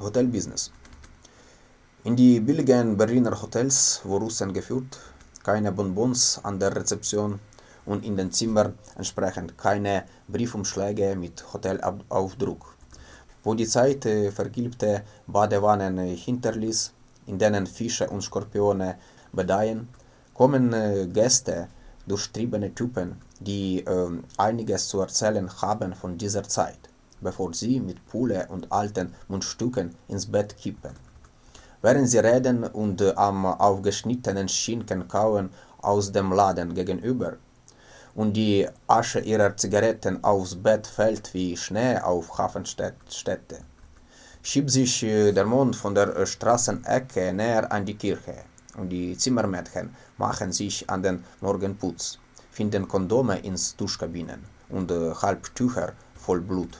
Hotelbusiness. In die billigen Berliner Hotels wurden Russen geführt, keine Bonbons an der Rezeption und in den Zimmern entsprechend keine Briefumschläge mit Hotelaufdruck. Wo die Zeit vergilbte Badewannen hinterließ, in denen Fische und Skorpione bedeihen, kommen Gäste, durchtriebene Typen, die äh, einiges zu erzählen haben von dieser Zeit, bevor sie mit Pulle und alten Mundstücken ins Bett kippen. Während sie reden und äh, am aufgeschnittenen Schinken kauen aus dem Laden gegenüber und die Asche ihrer Zigaretten aufs Bett fällt wie Schnee auf Hafenstädte, schiebt sich äh, der Mond von der Straßenecke näher an die Kirche und die Zimmermädchen machen sich an den Morgenputz finden Kondome ins Duschkabinen und äh, Halbtücher voll Blut.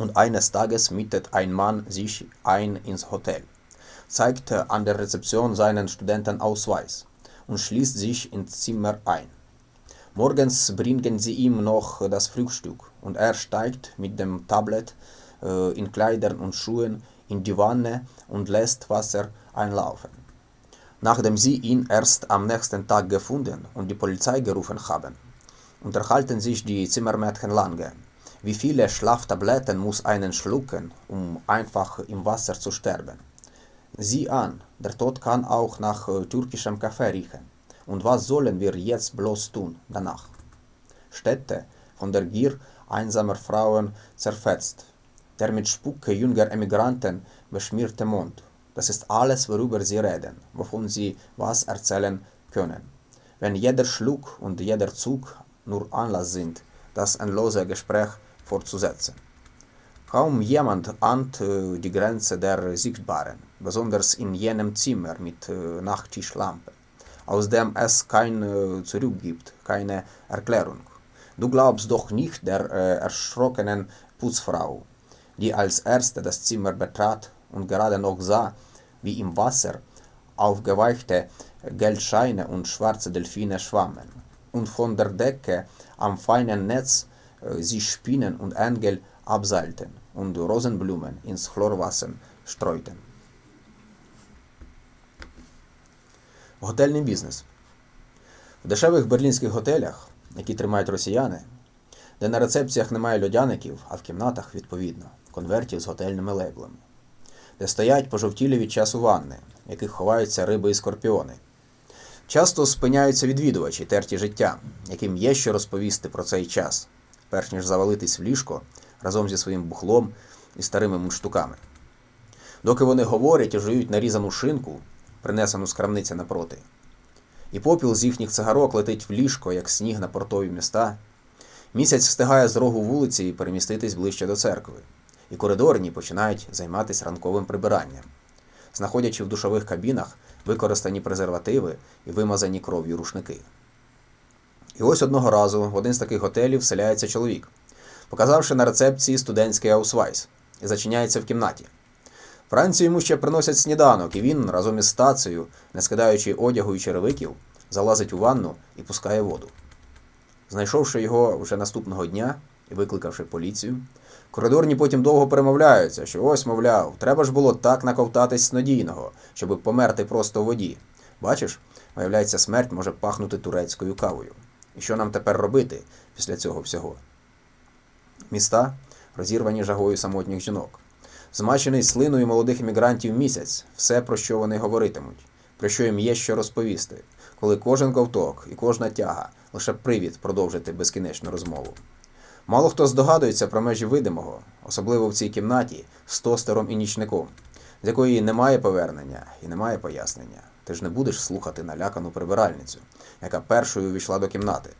Und eines Tages mietet ein Mann sich ein ins Hotel, zeigt an der Rezeption seinen Studentenausweis und schließt sich ins Zimmer ein. Morgens bringen sie ihm noch das Frühstück und er steigt mit dem Tablet äh, in Kleidern und Schuhen in die Wanne und lässt Wasser einlaufen nachdem sie ihn erst am nächsten Tag gefunden und die Polizei gerufen haben. Unterhalten sich die Zimmermädchen lange. Wie viele Schlaftabletten muss einen schlucken, um einfach im Wasser zu sterben? Sieh an, der Tod kann auch nach äh, türkischem Kaffee riechen. Und was sollen wir jetzt bloß tun danach? Städte, von der Gier einsamer Frauen zerfetzt, der mit Spucke jünger Emigranten beschmierte Mond, das ist alles, worüber sie reden, wovon sie was erzählen können. Wenn jeder Schluck und jeder Zug nur Anlass sind, das endlose Gespräch fortzusetzen. Kaum jemand ahnt äh, die Grenze der Sichtbaren, besonders in jenem Zimmer mit äh, Nachttischlampe, aus dem es kein äh, Zurück gibt, keine Erklärung. Du glaubst doch nicht der erschrockenen Putzfrau, die als erste das Zimmer betrat und gerade noch sah, wie im Wasser aufgeweichte Geldscheine und schwarze Delfine schwammen und von der Decke am feinen Netz äh, sich Spinnen und Engel abseilten und Rosenblumen ins Chlorwasser streuten. Готельний бізнес. В дешевих берлінських готелях, які тримають росіяни, де на рецепціях немає льодяників, а в кімнатах, відповідно, конвертів з готельними лейблами де стоять пожовтілі від часу ванни, в яких ховаються риби і скорпіони. Часто спиняються відвідувачі терті життя, яким є що розповісти про цей час, перш ніж завалитись в ліжко разом зі своїм бухлом і старими мундштуками. Доки вони говорять і жують нарізану шинку, принесену з крамниці напроти, і попіл з їхніх цигарок летить в ліжко, як сніг на портові міста, місяць встигає з рогу вулиці і переміститись ближче до церкви і коридорні починають займатися ранковим прибиранням, знаходячи в душових кабінах використані презервативи і вимазані кров'ю рушники. І ось одного разу в один з таких готелів вселяється чоловік, показавши на рецепції студентський аусвайс, і зачиняється в кімнаті. Вранці йому ще приносять сніданок, і він разом із стацею, не скидаючи одягу і черевиків, залазить у ванну і пускає воду. Знайшовши його вже наступного дня і викликавши поліцію, Коридорні потім довго перемовляються, що ось, мовляв, треба ж було так наковтатись снодійного, щоби померти просто в воді. Бачиш, виявляється, смерть може пахнути турецькою кавою. Що нам тепер робити після цього всього? Міста розірвані жагою самотніх жінок, змачений слиною молодих іммігрантів місяць, все, про що вони говоритимуть, про що їм є що розповісти, коли кожен ковток і кожна тяга лише привід продовжити безкінечну розмову. Мало хто здогадується про межі видимого, особливо в цій кімнаті з тостером і нічником, з якої немає повернення і немає пояснення. Ти ж не будеш слухати налякану прибиральницю, яка першою увійшла до кімнати,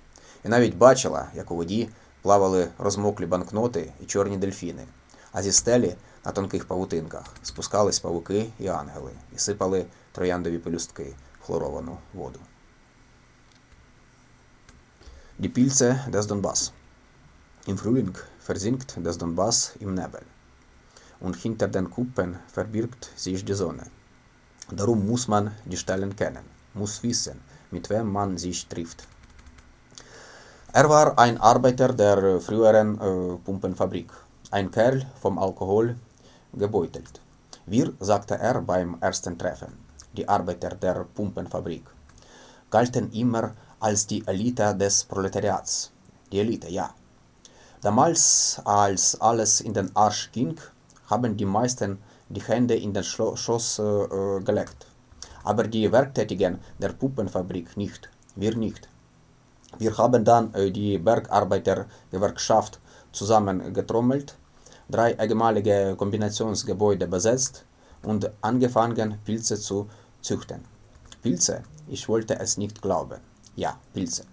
і навіть бачила, як у воді плавали розмоклі банкноти і чорні дельфіни, а зі стелі на тонких павутинках спускались павуки і ангели і сипали трояндові пелюстки в хлоровану воду. Діпільце Дес Донбас Frühling versinkt das Donbass im Nebel und hinter den. Darum muss man die Stellen kennen, muss wissen, mit wem man sich trifft. Er war ein Arbeiter der früheren äh, Pumpenfabrik, ein Kerl vom Alkohol gebeutelt. Wir, sagte er beim ersten Treffen, die Arbeiter der Pumpenfabrik, galten immer als die Elite des Proletariats. Die Elite, ja. Damals, als alles in den Arsch ging, haben die meisten die Hände in den Schoß äh, gelegt. Aber die Werktätigen der Puppenfabrik nicht, wir nicht. Wir haben dann äh, die Bergarbeitergewerkschaft zusammengetrommelt, drei ehemalige Kombinationsgebäude besetzt und angefangen, Pilze zu züchten. Pilze, ich wollte es nicht glauben. Ja, Pilze.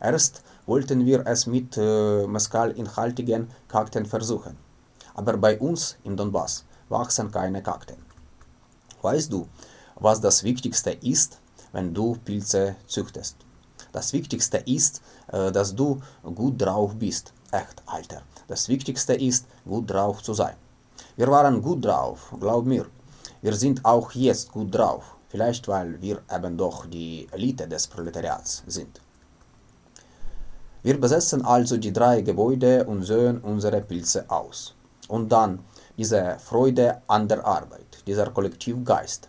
Erst wollten wir es mit äh, mescalinhaltigen Kakteen versuchen. Aber bei uns im Donbass wachsen keine Kakteen. Weißt du, was das Wichtigste ist, wenn du Pilze züchtest? Das Wichtigste ist, äh, dass du gut drauf bist. Echt, Alter. Das Wichtigste ist, gut drauf zu sein. Wir waren gut drauf, glaub mir. Wir sind auch jetzt gut drauf. Vielleicht weil wir eben doch die Elite des Proletariats sind. Wir besetzen also die drei Gebäude und säen unsere Pilze aus. Und dann diese Freude an der Arbeit, dieser Kollektivgeist.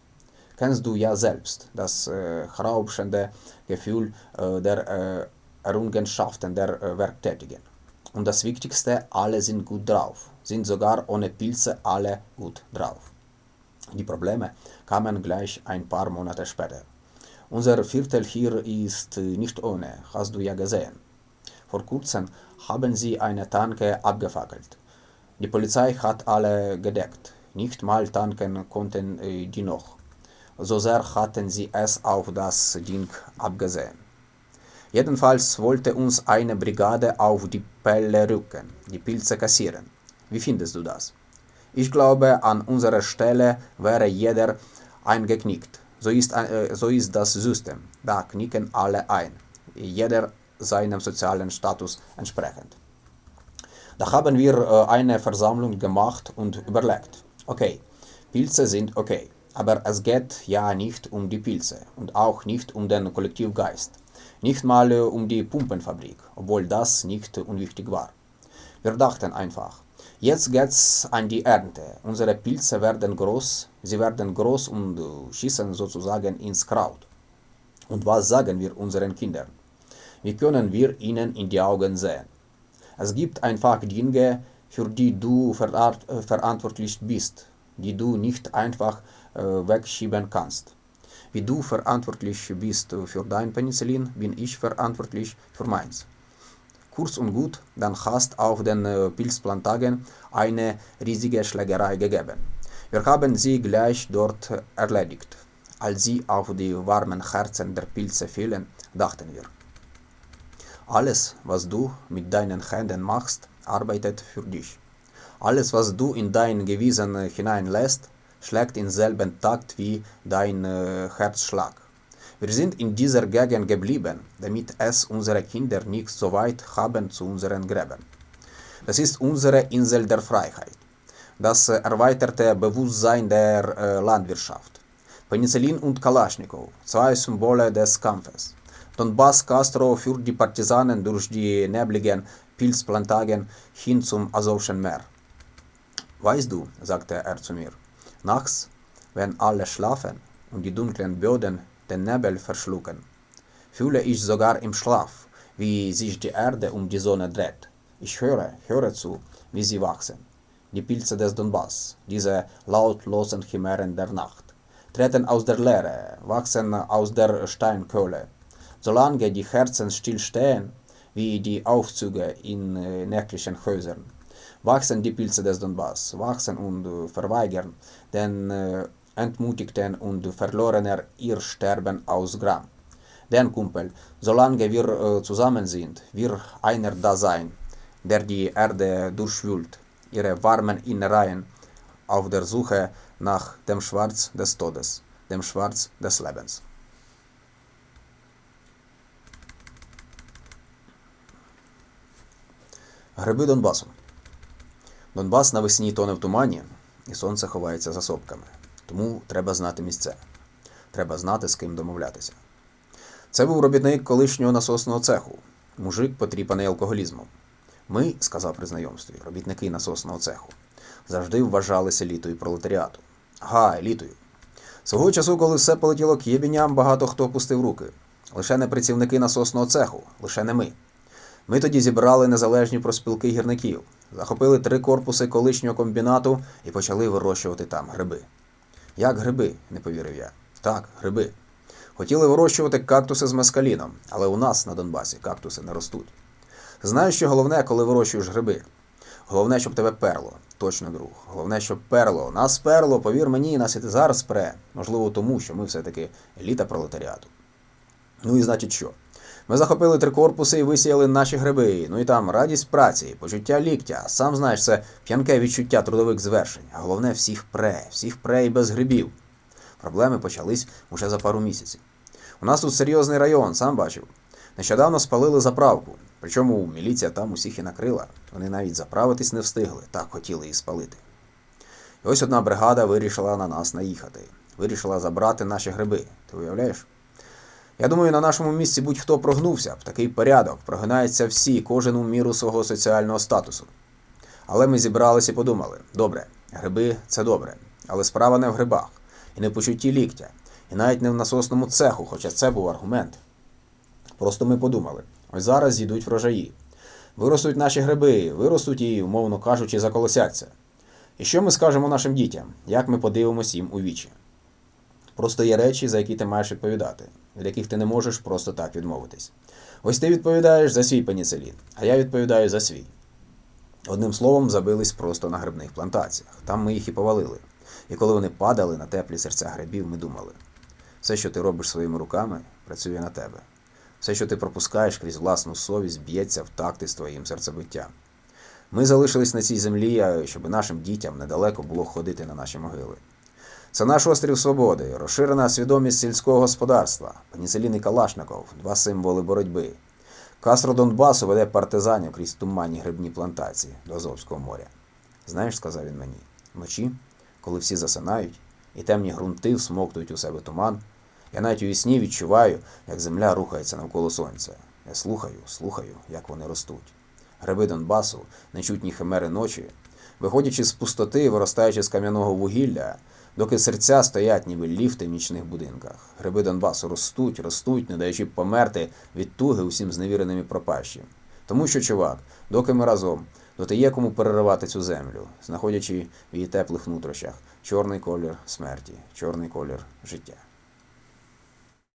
Kennst du ja selbst das äh, rauschende Gefühl äh, der äh, Errungenschaften der äh, Werktätigen. Und das Wichtigste, alle sind gut drauf, sind sogar ohne Pilze alle gut drauf. Die Probleme kamen gleich ein paar Monate später. Unser Viertel hier ist nicht ohne, hast du ja gesehen. Vor kurzem haben sie eine Tanke abgefackelt. Die Polizei hat alle gedeckt. Nicht mal tanken konnten äh, die noch. So sehr hatten sie es auf das Ding abgesehen. Jedenfalls wollte uns eine Brigade auf die Pelle rücken, die Pilze kassieren. Wie findest du das? Ich glaube, an unserer Stelle wäre jeder eingeknickt. So ist, äh, so ist das System. Da knicken alle ein. Jeder seinem sozialen Status entsprechend. Da haben wir äh, eine Versammlung gemacht und überlegt, okay, Pilze sind okay, aber es geht ja nicht um die Pilze und auch nicht um den Kollektivgeist, nicht mal äh, um die Pumpenfabrik, obwohl das nicht unwichtig war. Wir dachten einfach, jetzt geht's an die Ernte. Unsere Pilze werden groß, sie werden groß und äh, schießen sozusagen ins Kraut. Und was sagen wir unseren Kindern? Wie können wir ihnen in die Augen sehen? Es gibt einfach Dinge, für die du äh, verantwortlich bist, die du nicht einfach äh, wegschieben kannst. Wie du verantwortlich bist für dein Penicillin, bin ich verantwortlich für meins. Kurz und gut, dann hast auf den äh, Pilzplantagen eine riesige Schlägerei gegeben. Wir haben sie gleich dort erledigt. Als sie auf die warmen Herzen der Pilze fielen, dachten wir, alles, was du mit deinen Händen machst, arbeitet für dich. Alles, was du in dein Gewissen hineinlässt, schlägt im selben Takt wie dein äh, Herzschlag. Wir sind in dieser Gegend geblieben, damit es unsere Kinder nicht so weit haben zu unseren Gräben. Das ist unsere Insel der Freiheit, das erweiterte Bewusstsein der äh, Landwirtschaft. Penicillin und Kalaschnikow, zwei Symbole des Kampfes. Donbass Castro führt die Partisanen durch die nebligen Pilzplantagen hin zum Asowschen Meer. Weißt du, sagte er zu mir, nachts, wenn alle schlafen und die dunklen Böden den Nebel verschlucken, fühle ich sogar im Schlaf, wie sich die Erde um die Sonne dreht. Ich höre, höre zu, wie sie wachsen. Die Pilze des Donbass, diese lautlosen Chimären der Nacht, treten aus der Leere, wachsen aus der Steinkohle, solange die Herzen stillstehen, wie die Aufzüge in äh, nächtlichen Häusern. Wachsen die Pilze des Donbass, wachsen und äh, verweigern den äh, Entmutigten und Verlorener ihr Sterben aus Gram. Denn Kumpel, solange wir äh, zusammen sind, wir einer da sein, der die Erde durchwühlt, ihre warmen Innereien, auf der Suche nach dem Schwarz des Todes, dem Schwarz des Lebens. Гриби Донбасу. Донбас навесні тоне в тумані, і сонце ховається за сопками. Тому треба знати місце. Треба знати, з ким домовлятися. Це був робітник колишнього насосного цеху, мужик, потріпаний алкоголізмом. Ми, сказав при знайомстві, робітники насосного цеху. завжди вважалися елітою пролетаріату. Га, елітою. Свого часу, коли все полетіло к єбіням, багато хто опустив руки. Лише не працівники насосного цеху, лише не ми. Ми тоді зібрали незалежні проспілки гірників, захопили три корпуси колишнього комбінату і почали вирощувати там гриби. Як гриби, не повірив я. Так, гриби. Хотіли вирощувати кактуси з мескаліном, але у нас на Донбасі кактуси не ростуть. Знаєш, що головне, коли вирощуєш гриби? Головне, щоб тебе перло. Точно, друг. Головне, щоб перло. Нас перло, повір мені, нас і зараз пре. Можливо, тому, що ми все-таки еліта пролетаріату. Ну і значить що? Ми захопили три корпуси і висіяли наші гриби. Ну і там радість праці, почуття ліктя. Сам знаєш, це п'янке відчуття трудових звершень. А головне, всіх пре, всіх пре і без грибів. Проблеми почались уже за пару місяців. У нас тут серйозний район, сам бачив. Нещодавно спалили заправку. Причому міліція там усіх і накрила. Вони навіть заправитись не встигли, так хотіли її спалити. І ось одна бригада вирішила на нас наїхати. Вирішила забрати наші гриби. Ти уявляєш? Я думаю, на нашому місці будь-хто прогнувся б такий порядок, прогинаються всі, кожен у міру свого соціального статусу. Але ми зібралися і подумали: добре, гриби це добре, але справа не в грибах, і не в почутті ліктя, і навіть не в насосному цеху, хоча це був аргумент. Просто ми подумали: ось зараз зійдуть врожаї. Виростуть наші гриби, виростуть і, умовно кажучи, заколосяться. І що ми скажемо нашим дітям, як ми подивимось їм у вічі? Просто є речі, за які ти маєш відповідати, від яких ти не можеш просто так відмовитись. Ось ти відповідаєш за свій пеніцилін, а я відповідаю за свій. Одним словом, забились просто на грибних плантаціях. Там ми їх і повалили. І коли вони падали на теплі серця грибів, ми думали: все, що ти робиш своїми руками, працює на тебе. Все, що ти пропускаєш крізь власну совість, б'ється в такти з твоїм серцебиттям. Ми залишились на цій землі, щоб нашим дітям недалеко було ходити на наші могили. Це наш острів свободи, розширена свідомість сільського господарства, пеніцилін і Калашников, два символи боротьби. Кастро Донбасу веде партизанів крізь туманні грибні плантації до Азовського моря. Знаєш, сказав він мені, вночі, коли всі засинають, і темні ґрунти всмоктують у себе туман, я навіть у вісні відчуваю, як земля рухається навколо сонця. Я слухаю, слухаю, як вони ростуть. Гриби Донбасу, нечутні химери ночі, виходячи з пустоти, виростаючи з кам'яного вугілля, доки серця стоять, ніби ліфти в нічних будинках. Гриби Донбасу ростуть, ростуть, не даючи померти від туги усім зневіреним і пропащим. Тому що, чувак, доки ми разом, доти є кому переривати цю землю, знаходячи в її теплих нутрощах чорний колір смерті, чорний колір життя.